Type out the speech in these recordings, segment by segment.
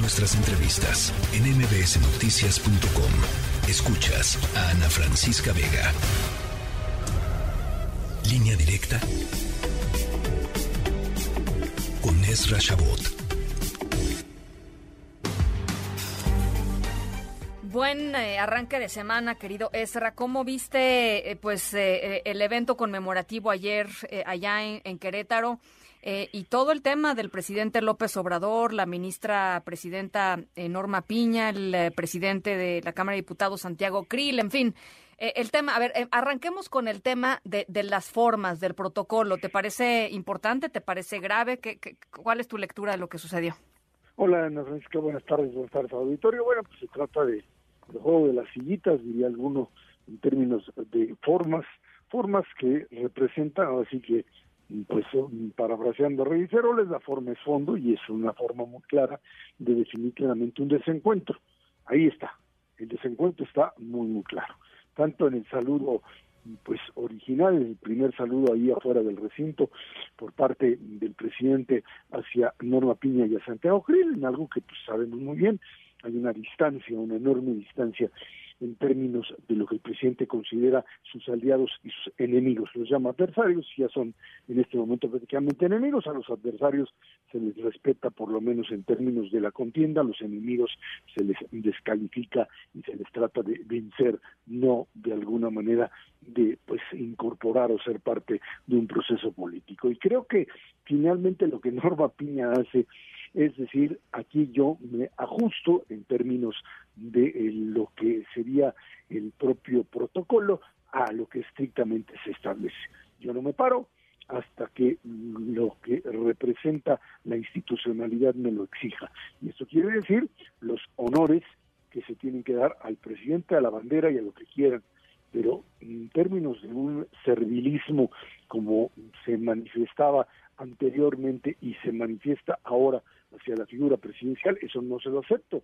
Nuestras entrevistas en mbsnoticias.com. Escuchas a Ana Francisca Vega. Línea directa con Ezra Shabot. Buen eh, arranque de semana, querido Ezra. ¿Cómo viste eh, pues eh, el evento conmemorativo ayer allá en Querétaro? Eh, y todo el tema del presidente López Obrador, la ministra presidenta eh, Norma Piña, el eh, presidente de la Cámara de Diputados Santiago Krill, en fin. el tema, a ver, arranquemos con el tema de, las formas del protocolo. ¿Te parece importante? ¿Te parece grave? ¿Qué, cuál es tu lectura de lo que sucedió? Hola, Ana Francisca, buenas tardes, buenas tardes, auditorio. Bueno, pues se trata de, de juego de las sillitas, diría alguno, en términos de formas, formas que representan, así que pues parafraseando a Reyes la forma es fondo y es una forma muy clara de definir claramente un desencuentro. Ahí está, el desencuentro está muy muy claro, tanto en el saludo pues original, el primer saludo ahí afuera del recinto por parte del presidente hacia Norma Piña y a Santiago Grill, en algo que pues sabemos muy bien, hay una distancia, una enorme distancia en términos de lo que el presidente considera sus aliados y sus enemigos. Los llama adversarios, ya son en este momento prácticamente enemigos. A los adversarios se les respeta por lo menos en términos de la contienda, a los enemigos se les descalifica y se les trata de vencer, no de alguna manera de pues incorporar o ser parte de un proceso político. Y creo que finalmente lo que Norma Piña hace es decir, aquí yo me ajusto en términos de eh, lo que sería el propio protocolo a lo que estrictamente se establece. Yo no me paro hasta que lo que representa la institucionalidad me lo exija. Y eso quiere decir los honores que se tienen que dar al presidente, a la bandera y a lo que quieran. Pero en términos de un servilismo como se manifestaba anteriormente y se manifiesta ahora hacia la figura presidencial, eso no se lo acepto.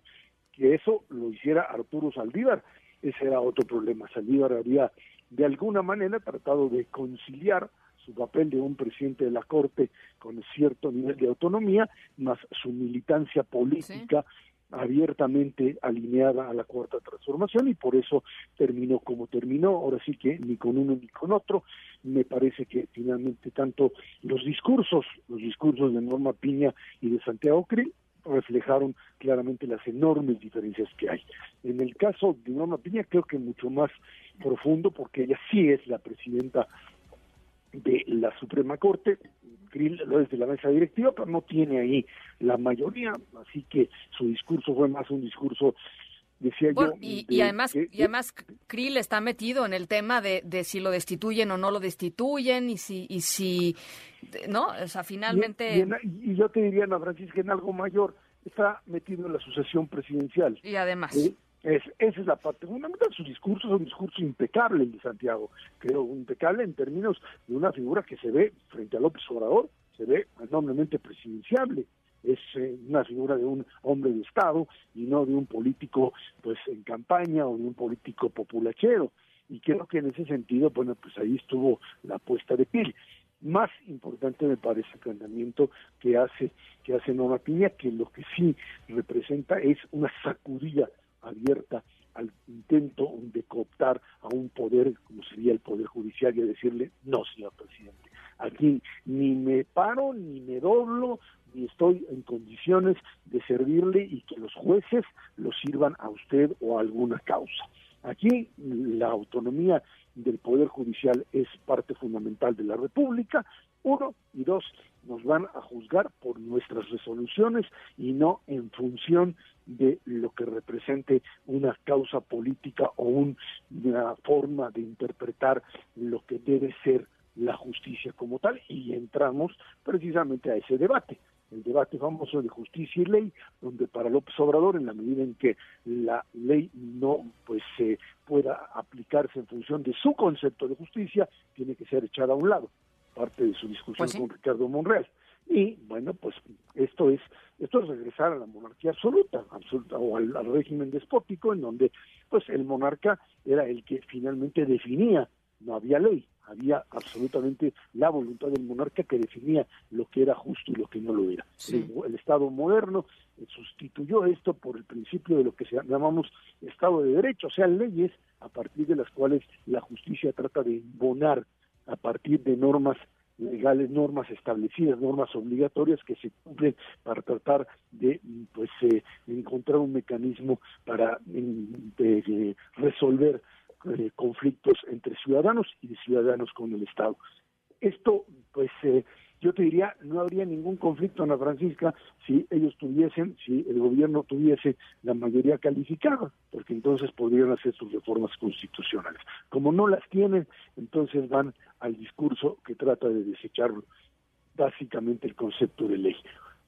Que eso lo hiciera Arturo Saldívar, ese era otro problema. Saldívar habría de alguna manera tratado de conciliar su papel de un presidente de la Corte con cierto nivel de autonomía, más su militancia política abiertamente alineada a la cuarta transformación y por eso terminó como terminó, ahora sí que ni con uno ni con otro, me parece que finalmente tanto los discursos, los discursos de Norma Piña y de Santiago Krill reflejaron claramente las enormes diferencias que hay. En el caso de Norma Piña creo que mucho más profundo porque ella sí es la presidenta de la Suprema Corte, Grill lo es de la mesa directiva, pero no tiene ahí la mayoría, así que su discurso fue más un discurso decía yo. Y, además, y además Krill está metido en el tema de, de, si lo destituyen o no lo destituyen y si, y si ¿no? O sea, finalmente... Y, yo te diría, Ana Francisca, en algo mayor, está metido en la sucesión presidencial. Y además... Es, esa es la parte fundamental. Su discurso es un discurso impecable, el de Santiago. Creo impecable en términos de una figura que se ve frente a López Obrador, se ve enormemente presidenciable. Es eh, una figura de un hombre de Estado y no de un político pues en campaña o de un político populachero. Y creo que en ese sentido, bueno, pues ahí estuvo la puesta de piel más importante me parece el planteamiento que hace que hace Norma Piña, que lo que sí representa es una sacudida abierta al intento de cooptar a un poder como sería el poder judicial y decirle no señor presidente aquí ni me paro ni me doblo ni estoy en condiciones de servirle y que los jueces lo sirvan a usted o a alguna causa aquí la autonomía del Poder Judicial es parte fundamental de la República, uno, y dos, nos van a juzgar por nuestras resoluciones y no en función de lo que represente una causa política o una forma de interpretar lo que debe ser la justicia como tal. Y entramos precisamente a ese debate el debate famoso de justicia y ley, donde para López Obrador, en la medida en que la ley no pues se pueda aplicarse en función de su concepto de justicia, tiene que ser echada a un lado, parte de su discusión pues con Ricardo Monreal. Y bueno, pues esto es esto es regresar a la monarquía absoluta, absoluta o al régimen despótico en donde pues el monarca era el que finalmente definía no había ley, había absolutamente la voluntad del monarca que definía lo que era justo y lo que no lo era. El, Estado moderno eh, sustituyó esto por el principio de lo que se llamamos Estado de Derecho, o sea, leyes a partir de las cuales la justicia trata de imponer a partir de normas legales, normas establecidas, normas obligatorias que se cumplen para tratar de pues eh, encontrar un mecanismo para resolver eh, conflictos entre ciudadanos y de ciudadanos con el Estado. Esto, pues, eh, yo te diría, no habría ningún conflicto en la Francisca si ellos tuviesen, si el gobierno tuviese la mayoría calificada, porque entonces podrían hacer sus reformas constitucionales. Como no las tienen, entonces van al discurso que trata de desechar básicamente el concepto de ley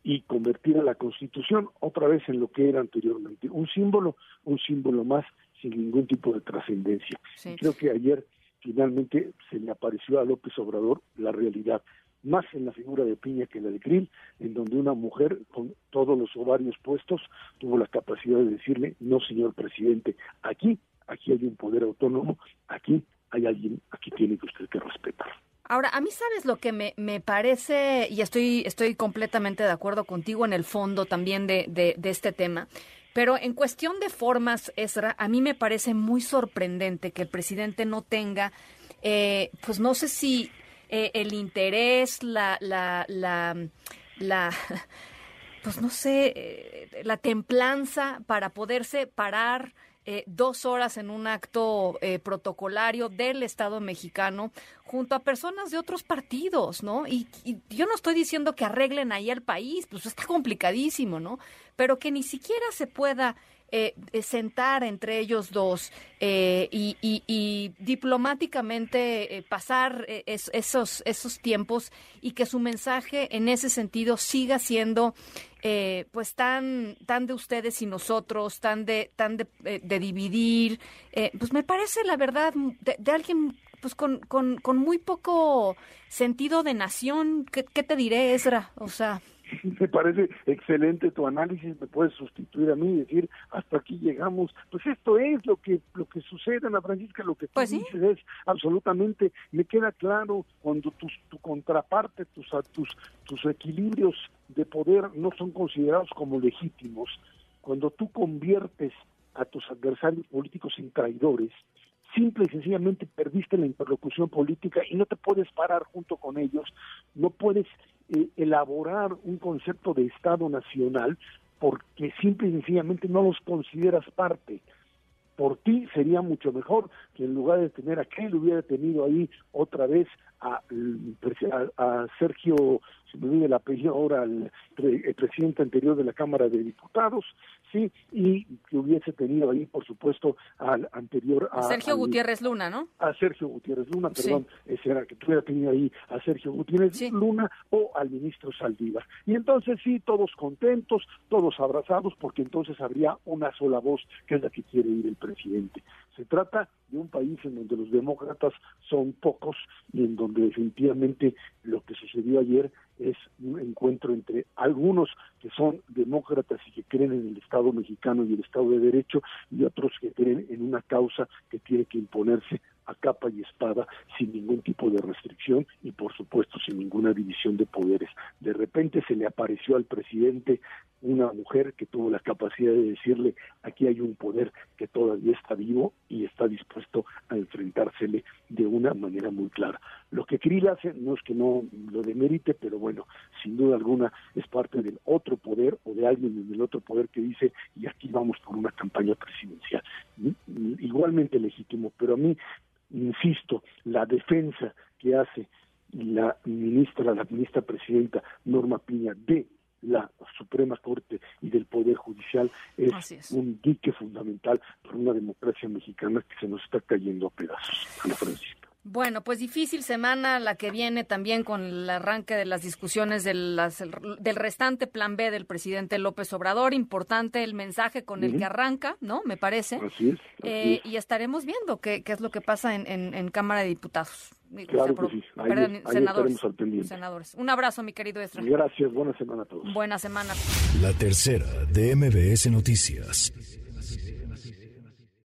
y convertir a la Constitución otra vez en lo que era anteriormente, un símbolo, un símbolo más sin ningún tipo de trascendencia. Creo que ayer finalmente se le apareció a López Obrador la realidad, más en la figura de Piña que la de Krill, en donde una mujer con todos los ovarios puestos tuvo la capacidad de decirle, no señor presidente, aquí, aquí hay un poder autónomo, aquí hay alguien, aquí tiene que usted que respetar. Ahora, a mí sabes lo que me, me parece, y estoy, estoy completamente de acuerdo contigo en el fondo también de, de, de este tema, pero en cuestión de formas, Esra, a mí me parece muy sorprendente que el presidente no tenga, eh, pues no sé si eh, el interés, la, la, la, la pues no sé, eh, la templanza para poderse parar eh, dos horas en un acto eh, protocolario del Estado mexicano junto a personas de otros partidos, ¿no? Y, yo no estoy diciendo que arreglen ahí el país, pues está complicadísimo, ¿no? Pero que ni siquiera se pueda eh, sentar entre ellos dos y, diplomáticamente pasar esos, esos tiempos y que su mensaje en ese sentido siga siendo eh, pues tan, tan de ustedes y nosotros, tan de, tan de, eh, dividir, eh, pues me parece la verdad de, alguien pues con, con, con, muy poco sentido de nación. ¿Qué, ¿Qué, te diré, Ezra? O sea... me parece excelente tu análisis, me puedes sustituir a mí y decir, hasta aquí llegamos. Pues esto es lo que lo que sucede, Ana Francisca, lo que tú pues dices es absolutamente, me queda claro cuando tus, tu contraparte, tus, tus, tus equilibrios de poder no son considerados como legítimos, cuando tú conviertes a tus adversarios políticos en traidores, simple y sencillamente perdiste la interlocución política y no te puedes parar junto con ellos, no puedes eh, elaborar un concepto de Estado nacional porque simple y sencillamente no los consideras parte. Por ti sería mucho mejor que en lugar de tener aquel hubiera tenido ahí otra vez a, a, Sergio, se me olvida el apellido ahora, el, presidente anterior de la Cámara de Diputados, sí, y que hubiese tenido ahí, por supuesto, al anterior... A, Sergio Gutiérrez Luna, ¿no? A Sergio Gutiérrez Luna, perdón, ese era que tuviera tenido ahí a Sergio Gutiérrez Luna o al ministro Saldívar. Y entonces sí, todos contentos, todos abrazados, porque entonces habría una sola voz, que es la que quiere ir el presidente. Se trata de un país en donde los demócratas son pocos y en donde definitivamente lo que sucedió ayer es un encuentro entre algunos que son demócratas y que creen en el Estado mexicano y el Estado de Derecho y otros que creen en una causa que tiene que imponerse a capa y espada sin ningún tipo de restricción y por supuesto sin ninguna división de poderes. De repente se le apareció al presidente una mujer que tuvo la capacidad de decirle aquí hay un poder que todavía está vivo y está dispuesto a enfrentársele de una manera muy clara. Lo que Krill hace no es que no lo demerite, pero bueno, sin duda alguna es parte del otro poder o de alguien en el otro poder que dice y aquí vamos por una campaña presidencial. Igualmente legítimo, pero a mí insisto, la defensa que hace la ministra, la ministra presidenta Norma Piña de la Suprema Corte y del Poder Judicial es, un dique fundamental para una democracia mexicana que se nos está cayendo a pedazos. Ana Francisca. Bueno, pues difícil semana la que viene también con el arranque de las discusiones del restante plan B del presidente López Obrador. Importante el mensaje con el que arranca, ¿no? Me parece. Así es. Eh, y estaremos viendo qué, qué, es lo que pasa en, en, Cámara de Diputados. Claro que sí. Ahí, senadores, senadores. Un abrazo, mi querido Estra. Gracias. Buena semana a todos. Buena semana. La tercera de MBS Noticias.